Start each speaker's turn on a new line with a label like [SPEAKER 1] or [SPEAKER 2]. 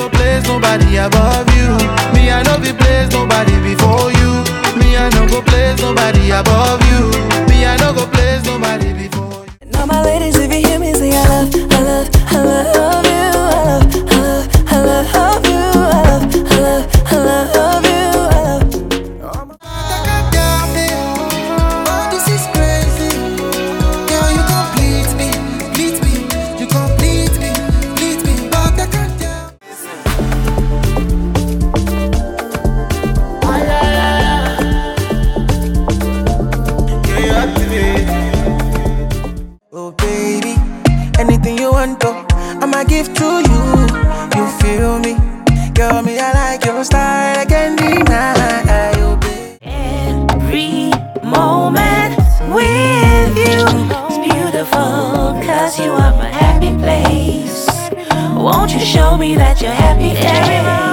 [SPEAKER 1] go place nobody above you. Me, I no be place nobody before you. Me, I no go place nobody above you. Want, I'ma give to you. You feel me, girl? Me, I like your style, I can't deny. Oh baby.
[SPEAKER 2] Every moment with you is beautiful, cause you are my happy place. Won't you show me that you're happy every